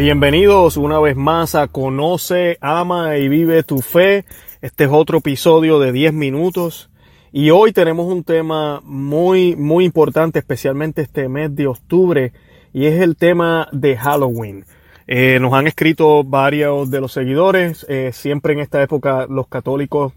Bienvenidos una vez más a Conoce, Ama y Vive tu Fe. Este es otro episodio de 10 minutos. Y hoy tenemos un tema muy, muy importante, especialmente este mes de octubre, y es el tema de Halloween. Eh, nos han escrito varios de los seguidores. Eh, siempre en esta época los católicos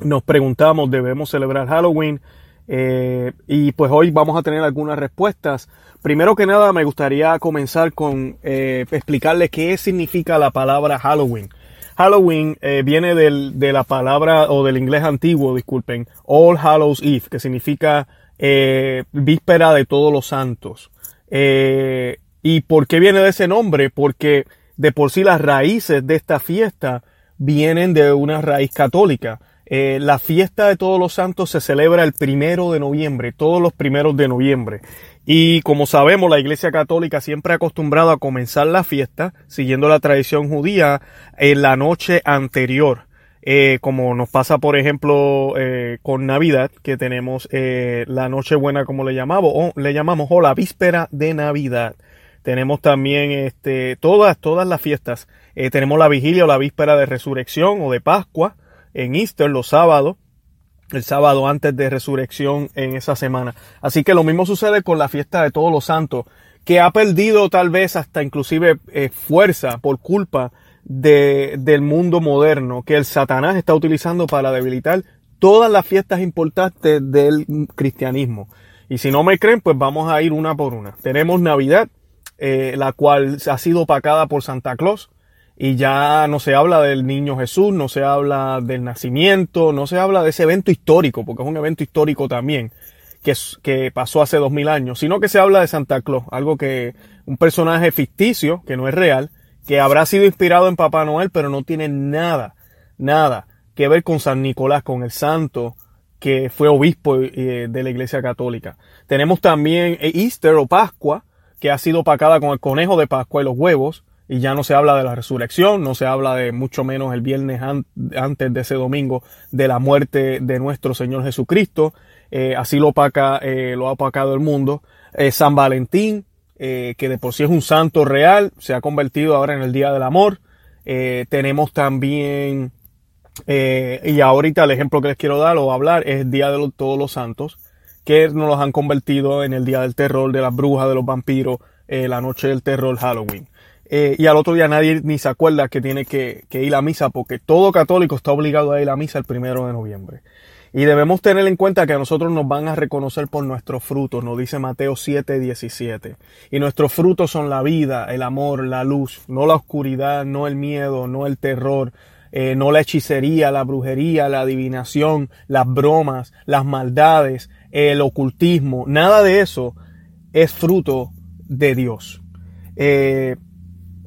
nos preguntamos, ¿debemos celebrar Halloween? Eh, y pues hoy vamos a tener algunas respuestas. Primero que nada me gustaría comenzar con eh, explicarle qué significa la palabra Halloween. Halloween eh, viene del, de la palabra o del inglés antiguo, disculpen, All Hallows Eve, que significa víspera de todos los santos. ¿Y por qué viene de ese nombre? Porque de por sí las raíces de esta fiesta vienen de una raíz católica. Eh, la fiesta de todos los santos se celebra el primero de noviembre, todos los primeros de noviembre. Y como sabemos, la Iglesia Católica siempre ha acostumbrado a comenzar la fiesta, siguiendo la tradición judía, en la noche anterior. Eh, como nos pasa, por ejemplo, eh, con Navidad, que tenemos la Nochebuena, como le llamamos, o le llamamos, o la víspera de Navidad. Tenemos también este, todas, todas las fiestas. Tenemos la vigilia o la víspera de resurrección o de Pascua en Easter, los sábados, el sábado antes de resurrección en esa semana. Así que lo mismo sucede con la fiesta de todos los santos, que ha perdido tal vez hasta inclusive eh, fuerza por culpa de, del mundo moderno, que el Satanás está utilizando para debilitar todas las fiestas importantes del cristianismo. Y si no me creen, pues vamos a ir una por una. Tenemos Navidad, eh, la cual ha sido opacada por Santa Claus, y ya no se habla del niño Jesús, no se habla del nacimiento, no se habla de ese evento histórico, porque es un evento histórico también, que, que pasó hace dos mil años, sino que se habla de Santa Claus, algo que, un personaje ficticio, que no es real, que habrá sido inspirado en Papá Noel, pero no tiene nada, nada que ver con San Nicolás, con el santo que fue obispo eh, de la Iglesia Católica. Tenemos también Easter o Pascua, que ha sido opacada con el conejo de Pascua y los huevos, y ya no se habla de la resurrección, no se habla de mucho menos el viernes an antes de ese domingo de la muerte de nuestro Señor Jesucristo. Eh, así lo opaca, eh, lo ha opacado el mundo. Eh, San Valentín, que de por sí es un santo real, se ha convertido ahora en el Día del Amor. tenemos también, y ahorita el ejemplo que les quiero dar o hablar es el Día de Todos los Santos, que nos los han convertido en el Día del Terror, de las brujas, de los vampiros, la noche del terror, Halloween. Eh, y al otro día nadie ni se acuerda que tiene que, ir a misa porque todo católico está obligado a ir a misa el primero de noviembre. Y debemos tener en cuenta que a nosotros nos van a reconocer por nuestros frutos, nos dice Mateo 7, 17. Y nuestros frutos son la vida, el amor, la luz, no la oscuridad, no el miedo, no el terror, eh, no la hechicería, la brujería, la adivinación, las bromas, las maldades, el ocultismo, nada de eso es fruto de Dios. Eh,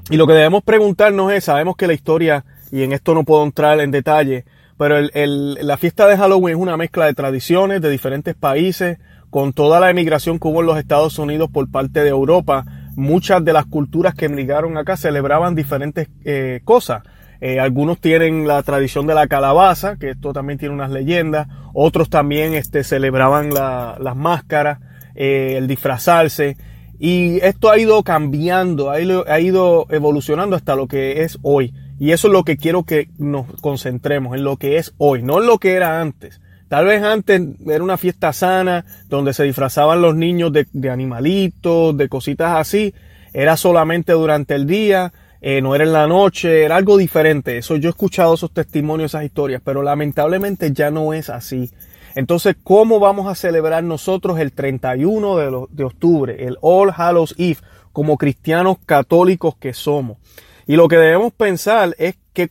y lo que debemos preguntarnos es, sabemos que la historia, y en esto no puedo entrar en detalle, pero el, el, la fiesta de Halloween es una mezcla de tradiciones de diferentes países, con toda la emigración que hubo en los Estados Unidos por parte de Europa, muchas de las culturas que emigraron acá celebraban diferentes eh, cosas. Eh, algunos tienen la tradición de la calabaza, que esto también tiene unas leyendas. Otros también este, celebraban la, las máscaras, eh, el disfrazarse. Y esto ha ido cambiando, ha ido, evolucionando hasta lo que es hoy. Y eso es lo que quiero que nos concentremos, en lo que es hoy, no en lo que era antes. Tal vez antes era una fiesta sana, donde se disfrazaban los niños de, de animalitos, de cositas así. Era solamente durante el día, eh, no era en la noche, era algo diferente. Eso yo he escuchado esos testimonios, esas historias, pero lamentablemente ya no es así. Entonces, ¿cómo vamos a celebrar nosotros el 31 de, octubre, el All Hallows Eve, como cristianos católicos que somos? Y lo que debemos pensar es qué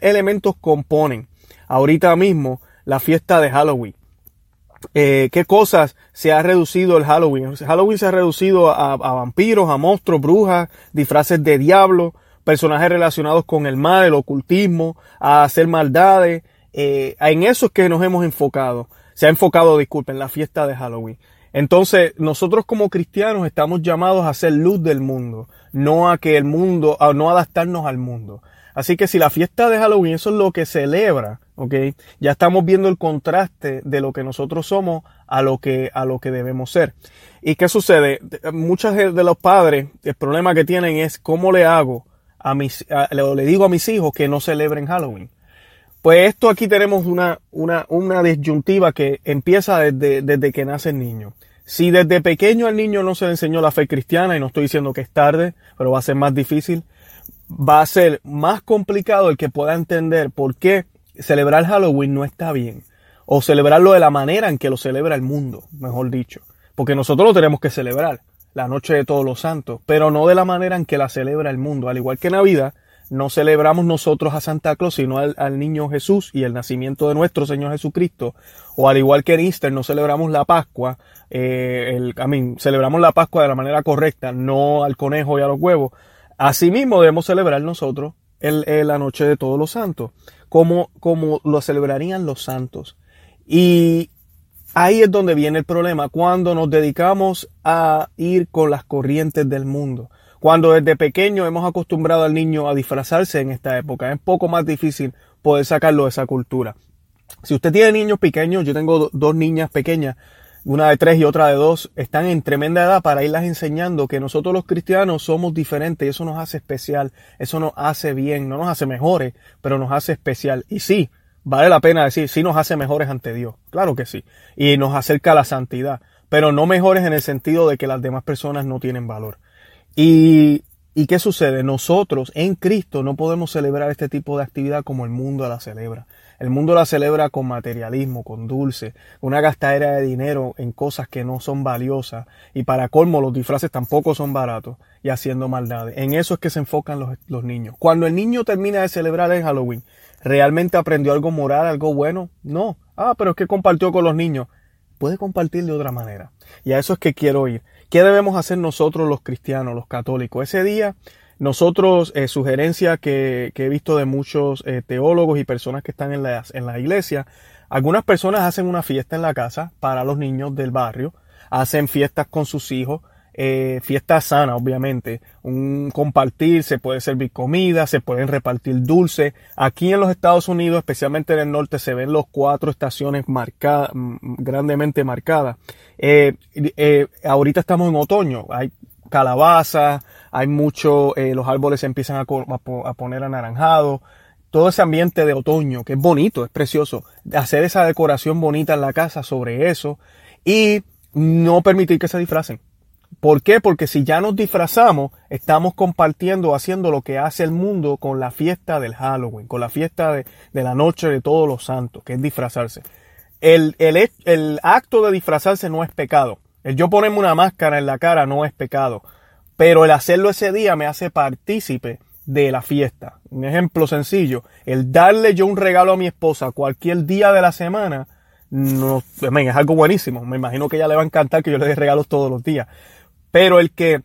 elementos componen ahorita mismo la fiesta de Halloween. Eh, qué cosas se ha reducido el Halloween. Halloween se ha reducido a, a, vampiros, a monstruos, brujas, disfraces de diablo, personajes relacionados con el mal, el ocultismo, a hacer maldades, eh, en eso es que nos hemos enfocado. Se ha enfocado, disculpen, la fiesta de Halloween. Entonces, nosotros como cristianos estamos llamados a ser luz del mundo, no a que el mundo, a no adaptarnos al mundo. Así que si la fiesta de Halloween eso es lo que celebra, ¿ok? Ya estamos viendo el contraste de lo que nosotros somos a lo que, a lo que debemos ser. ¿Y qué sucede? Muchos de los padres, el problema que tienen es cómo le hago a mis, le digo a mis hijos que no celebren Halloween. Pues esto aquí tenemos una, una, una disyuntiva que empieza desde, desde que nace el niño. Si desde pequeño al niño no se le enseñó la fe cristiana, y no estoy diciendo que es tarde, pero va a ser más difícil, va a ser más complicado el que pueda entender por qué celebrar Halloween no está bien. O celebrarlo de la manera en que lo celebra el mundo, mejor dicho. Porque nosotros lo tenemos que celebrar, la noche de todos los santos, pero no de la manera en que la celebra el mundo. Al igual que Navidad, no celebramos nosotros a Santa Claus, sino al, niño Jesús y el nacimiento de nuestro Señor Jesucristo. O al igual que en Easter, no celebramos la Pascua, eh, el, celebramos la Pascua de la manera correcta, no al conejo y a los huevos. Asimismo debemos celebrar nosotros el, la noche de todos los santos, como, como lo celebrarían los santos. Y ahí es donde viene el problema, cuando nos dedicamos a ir con las corrientes del mundo. Cuando desde pequeño hemos acostumbrado al niño a disfrazarse en esta época, es poco más difícil poder sacarlo de esa cultura. Si usted tiene niños pequeños, yo tengo dos niñas pequeñas, una de tres y otra de dos, están en tremenda edad para irlas enseñando que nosotros los cristianos somos diferentes y eso nos hace especial, eso nos hace bien, no nos hace mejores, pero nos hace especial. Y sí, vale la pena decir, sí nos hace mejores ante Dios, claro que sí, y nos acerca a la santidad, pero no mejores en el sentido de que las demás personas no tienen valor. Y, ¿Y qué sucede? Nosotros en Cristo no podemos celebrar este tipo de actividad como el mundo la celebra. El mundo la celebra con materialismo, con dulce, una gastadera de dinero en cosas que no son valiosas. Y para colmo, los disfraces tampoco son baratos y haciendo maldades. En eso es que se enfocan los, los niños. Cuando el niño termina de celebrar el Halloween, ¿realmente aprendió algo moral, algo bueno? No. Ah, pero es que compartió con los niños. Puede compartir de otra manera. Y a eso es que quiero ir. ¿Qué debemos hacer nosotros los cristianos, los católicos? Ese día, nosotros, eh, sugerencia que, he visto de muchos eh, teólogos y personas que están en la, en la iglesia, algunas personas hacen una fiesta en la casa para los niños del barrio, hacen fiestas con sus hijos, eh, fiesta sana, obviamente. Un compartir, se puede servir comida, se pueden repartir dulces. Aquí en los Estados Unidos, especialmente en el norte, se ven los cuatro estaciones marcadas, grandemente marcadas. Eh, eh, ahorita estamos en otoño, hay calabaza, hay mucho, los árboles se empiezan a, a poner anaranjados todo ese ambiente de otoño, que es bonito, es precioso, hacer esa decoración bonita en la casa sobre eso y no permitir que se disfracen. ¿Por qué? Porque si ya nos disfrazamos, estamos compartiendo, haciendo lo que hace el mundo con la fiesta del Halloween, con la fiesta de, la noche de todos los santos, que es disfrazarse. El, acto de disfrazarse no es pecado. El yo ponerme una máscara en la cara no es pecado. Pero el hacerlo ese día me hace partícipe de la fiesta. Un ejemplo sencillo, el darle yo un regalo a mi esposa cualquier día de la semana, no, es algo buenísimo. Me imagino que ella le va a encantar que yo le dé regalos todos los días. Pero el que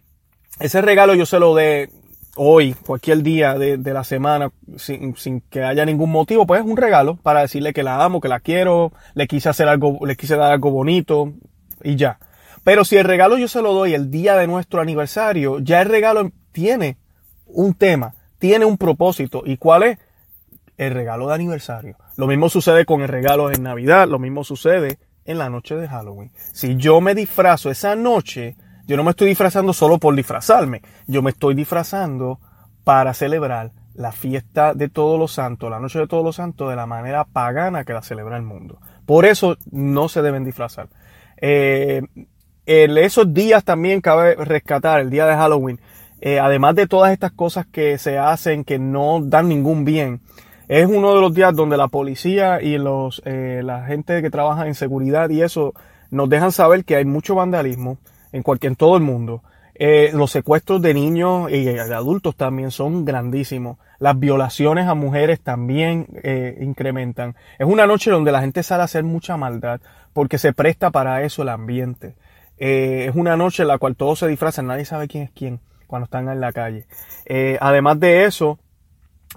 ese regalo yo se lo dé hoy, cualquier día de, la semana, sin, sin, que haya ningún motivo, pues es un regalo para decirle que la amo, que la quiero, le quise hacer algo, le quise dar algo bonito y ya. Pero si el regalo yo se lo doy el día de nuestro aniversario, ya el regalo tiene un tema, tiene un propósito. ¿Y cuál es? El regalo de aniversario. Lo mismo sucede con el regalo en Navidad, lo mismo sucede en la noche de Halloween. Si yo me disfrazo esa noche, yo no me estoy disfrazando solo por disfrazarme, yo me estoy disfrazando para celebrar la fiesta de todos los santos, la noche de todos los santos, de la manera pagana que la celebra el mundo. Por eso no se deben disfrazar. Eh, esos días también cabe rescatar, el día de Halloween, eh, además de todas estas cosas que se hacen que no dan ningún bien, es uno de los días donde la policía y los, eh, la gente que trabaja en seguridad y eso nos dejan saber que hay mucho vandalismo, en, cualquier, en todo el mundo. Eh, los secuestros de niños y de adultos también son grandísimos. Las violaciones a mujeres también eh, incrementan. Es una noche donde la gente sale a hacer mucha maldad porque se presta para eso el ambiente. Eh, es una noche en la cual todos se disfrazan, nadie sabe quién es quién cuando están en la calle. además de eso,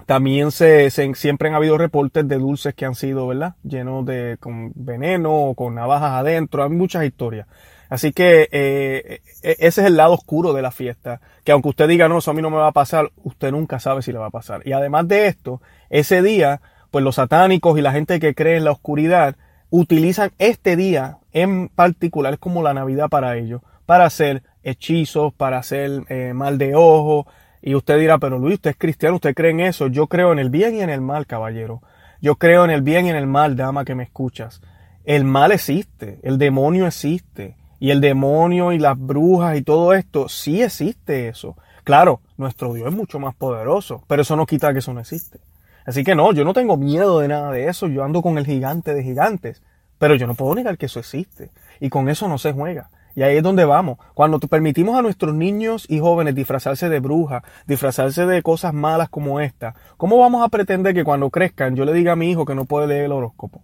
también se, siempre han habido reportes de dulces que han sido, ¿verdad? Llenos de con veneno o con navajas adentro. Hay muchas historias. Así que eh, e, ese es el lado oscuro de la fiesta, que aunque usted diga, no, eso a mí no me va a pasar, usted nunca sabe si le va a pasar. Y además de esto, ese día, pues los satánicos y la gente que cree en la oscuridad utilizan este día en particular, como la Navidad para ellos, para hacer hechizos, para hacer eh, mal de ojo. Y usted dirá, pero Luis, usted es cristiano, usted cree en eso. Yo creo en el bien y en el mal, caballero. Yo creo en el bien y en el mal, dama que me escuchas. El mal existe, el demonio existe. Y el demonio y las brujas y todo esto, sí existe eso. Claro, nuestro Dios es mucho más poderoso, pero eso no quita que eso no existe. Así que no, yo no tengo miedo de nada de eso, yo ando con el gigante de gigantes, pero yo no puedo negar que eso existe. Y con eso no se juega. Y ahí es donde vamos. Cuando permitimos a nuestros niños y jóvenes disfrazarse de brujas, disfrazarse de cosas malas como esta, ¿cómo vamos a pretender que cuando crezcan yo le diga a mi hijo que no puede leer el horóscopo?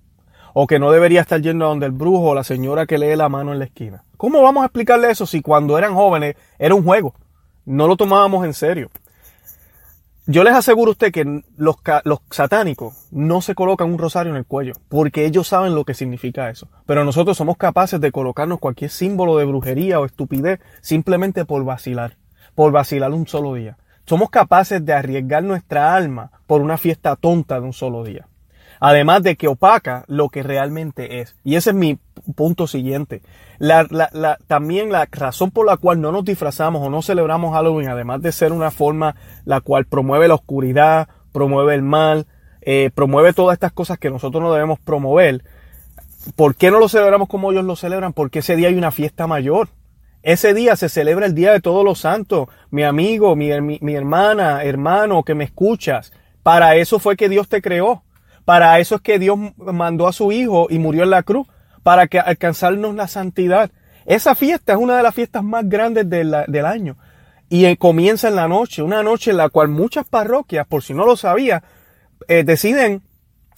O que no debería estar yendo a donde el brujo o la señora que lee la mano en la esquina. ¿Cómo vamos a explicarle eso si cuando eran jóvenes era un juego? No lo tomábamos en serio. Yo les aseguro a usted que los, los satánicos no se colocan un rosario en el cuello, porque ellos saben lo que significa eso. Pero nosotros somos capaces de colocarnos cualquier símbolo de brujería o estupidez simplemente por vacilar, por vacilar un solo día. Somos capaces de arriesgar nuestra alma por una fiesta tonta de un solo día. Además de que opaca lo que realmente es. Y ese es mi punto siguiente. La, la, también la razón por la cual no nos disfrazamos o no celebramos Halloween, además de ser una forma la cual promueve la oscuridad, promueve el mal, eh, promueve todas estas cosas que nosotros no debemos promover. ¿Por qué no lo celebramos como ellos lo celebran? Porque ese día hay una fiesta mayor. Ese día se celebra el Día de Todos los Santos. Mi amigo, mi, mi hermana, hermano que me escuchas. Para eso fue que Dios te creó. Para eso es que Dios mandó a su Hijo y murió en la cruz, para que alcanzarnos la santidad. Esa fiesta es una de las fiestas más grandes del año. Y eh, comienza en la noche, una noche en la cual muchas parroquias, por si no lo sabía, eh, deciden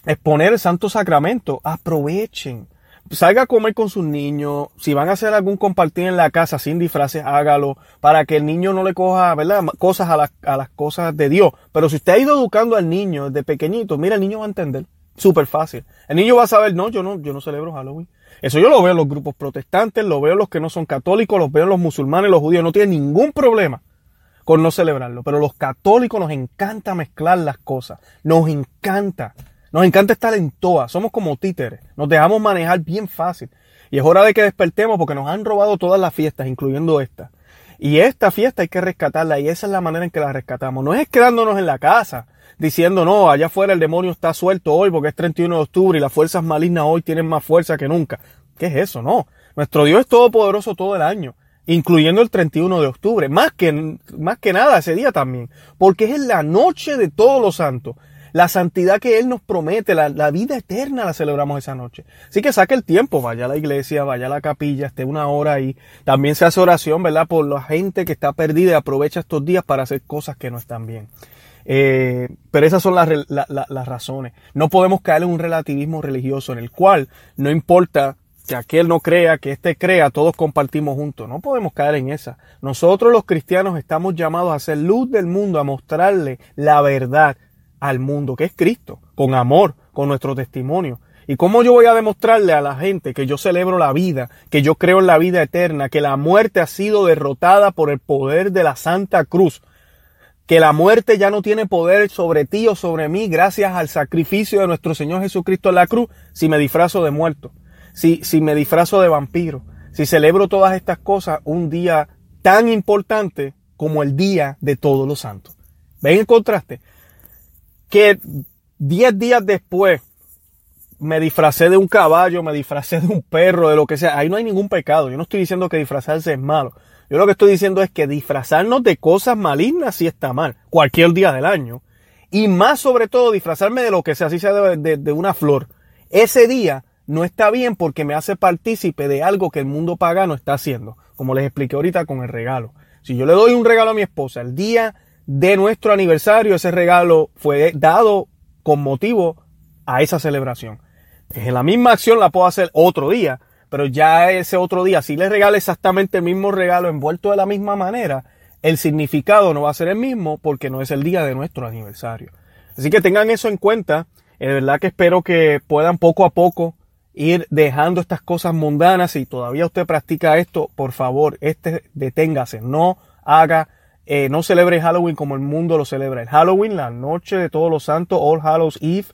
exponer el Santo Sacramento. Aprovechen salga a comer con sus niños, si van a hacer algún compartir en la casa sin disfraces, hágalo, para que el niño no le coja, ¿verdad? Cosas a las, a las cosas de Dios. Pero si usted ha ido educando al niño desde pequeñito, mira, el niño va a entender. Súper fácil. El niño va a saber, no, yo no, yo no celebro Halloween. Eso yo lo veo en los grupos protestantes, lo veo en los que no son católicos, los veo en los musulmanes, los judíos, no tienen ningún problema con no celebrarlo. Pero los católicos nos encanta mezclar las cosas. Nos encanta. Nos encanta estar en todas, somos como títeres, nos dejamos manejar bien fácil. Y es hora de que despertemos porque nos han robado todas las fiestas, incluyendo esta. Y esta fiesta hay que rescatarla y esa es la manera en que la rescatamos. No es quedándonos en la casa diciendo, no, allá afuera el demonio está suelto hoy porque es 31 de octubre y las fuerzas malignas hoy tienen más fuerza que nunca. ¿Qué es eso? No. Nuestro Dios es todopoderoso todo el año, incluyendo el 31 de octubre. Más que, más que nada ese día también. Porque es la noche de todos los santos. La santidad que Él nos promete, la, vida eterna la celebramos esa noche. Así que saque el tiempo, vaya a la iglesia, vaya a la capilla, esté una hora ahí. También se hace oración, ¿verdad? Por la gente que está perdida y aprovecha estos días para hacer cosas que no están bien. Eh, pero esas son las, las razones. No podemos caer en un relativismo religioso en el cual no importa que aquel no crea, que éste crea, todos compartimos juntos. No podemos caer en esa. Nosotros los cristianos estamos llamados a ser luz del mundo, a mostrarle la verdad, al mundo, que es Cristo, con amor, con nuestro testimonio. ¿Y cómo yo voy a demostrarle a la gente que yo celebro la vida, que yo creo en la vida eterna, que la muerte ha sido derrotada por el poder de la Santa Cruz? Que la muerte ya no tiene poder sobre ti o sobre mí gracias al sacrificio de nuestro Señor Jesucristo en la cruz si me disfrazo de muerto, si, si me disfrazo de vampiro, si celebro todas estas cosas un día tan importante como el día de todos los santos. ¿Ven el contraste? Que 10 días después me disfracé de un caballo, me disfracé de un perro, de lo que sea. Ahí no hay ningún pecado. Yo no estoy diciendo que disfrazarse es malo. Yo lo que estoy diciendo es que disfrazarnos de cosas malignas sí está mal. Cualquier día del año. Y más sobre todo disfrazarme de lo que sea, así sea de, de una flor. Ese día no está bien porque me hace partícipe de algo que el mundo pagano está haciendo. Como les expliqué ahorita con el regalo. Si yo le doy un regalo a mi esposa el día de nuestro aniversario, ese regalo fue dado con motivo a esa celebración. En la misma acción la puedo hacer otro día, pero ya ese otro día, si le regalo exactamente el mismo regalo envuelto de la misma manera, el significado no va a ser el mismo porque no es el día de nuestro aniversario. Así que tengan eso en cuenta. Es verdad que espero que puedan poco a poco ir dejando estas cosas mundanas. Si todavía usted practica esto, por favor, este deténgase, no haga, eh, no celebre Halloween como el mundo lo celebra. El Halloween, la noche de todos los santos, All Hallows Eve,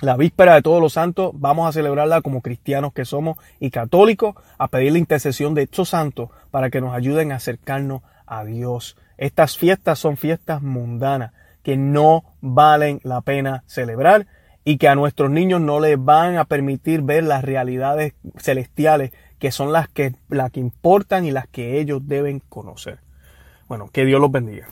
la víspera de todos los santos, vamos a celebrarla como cristianos que somos y católicos, a pedir la intercesión de estos santos para que nos ayuden a acercarnos a Dios. Estas fiestas son fiestas mundanas que no valen la pena celebrar y que a nuestros niños no les van a permitir ver las realidades celestiales que son las que, las que importan y las que ellos deben conocer. Bueno, que Dios los bendiga.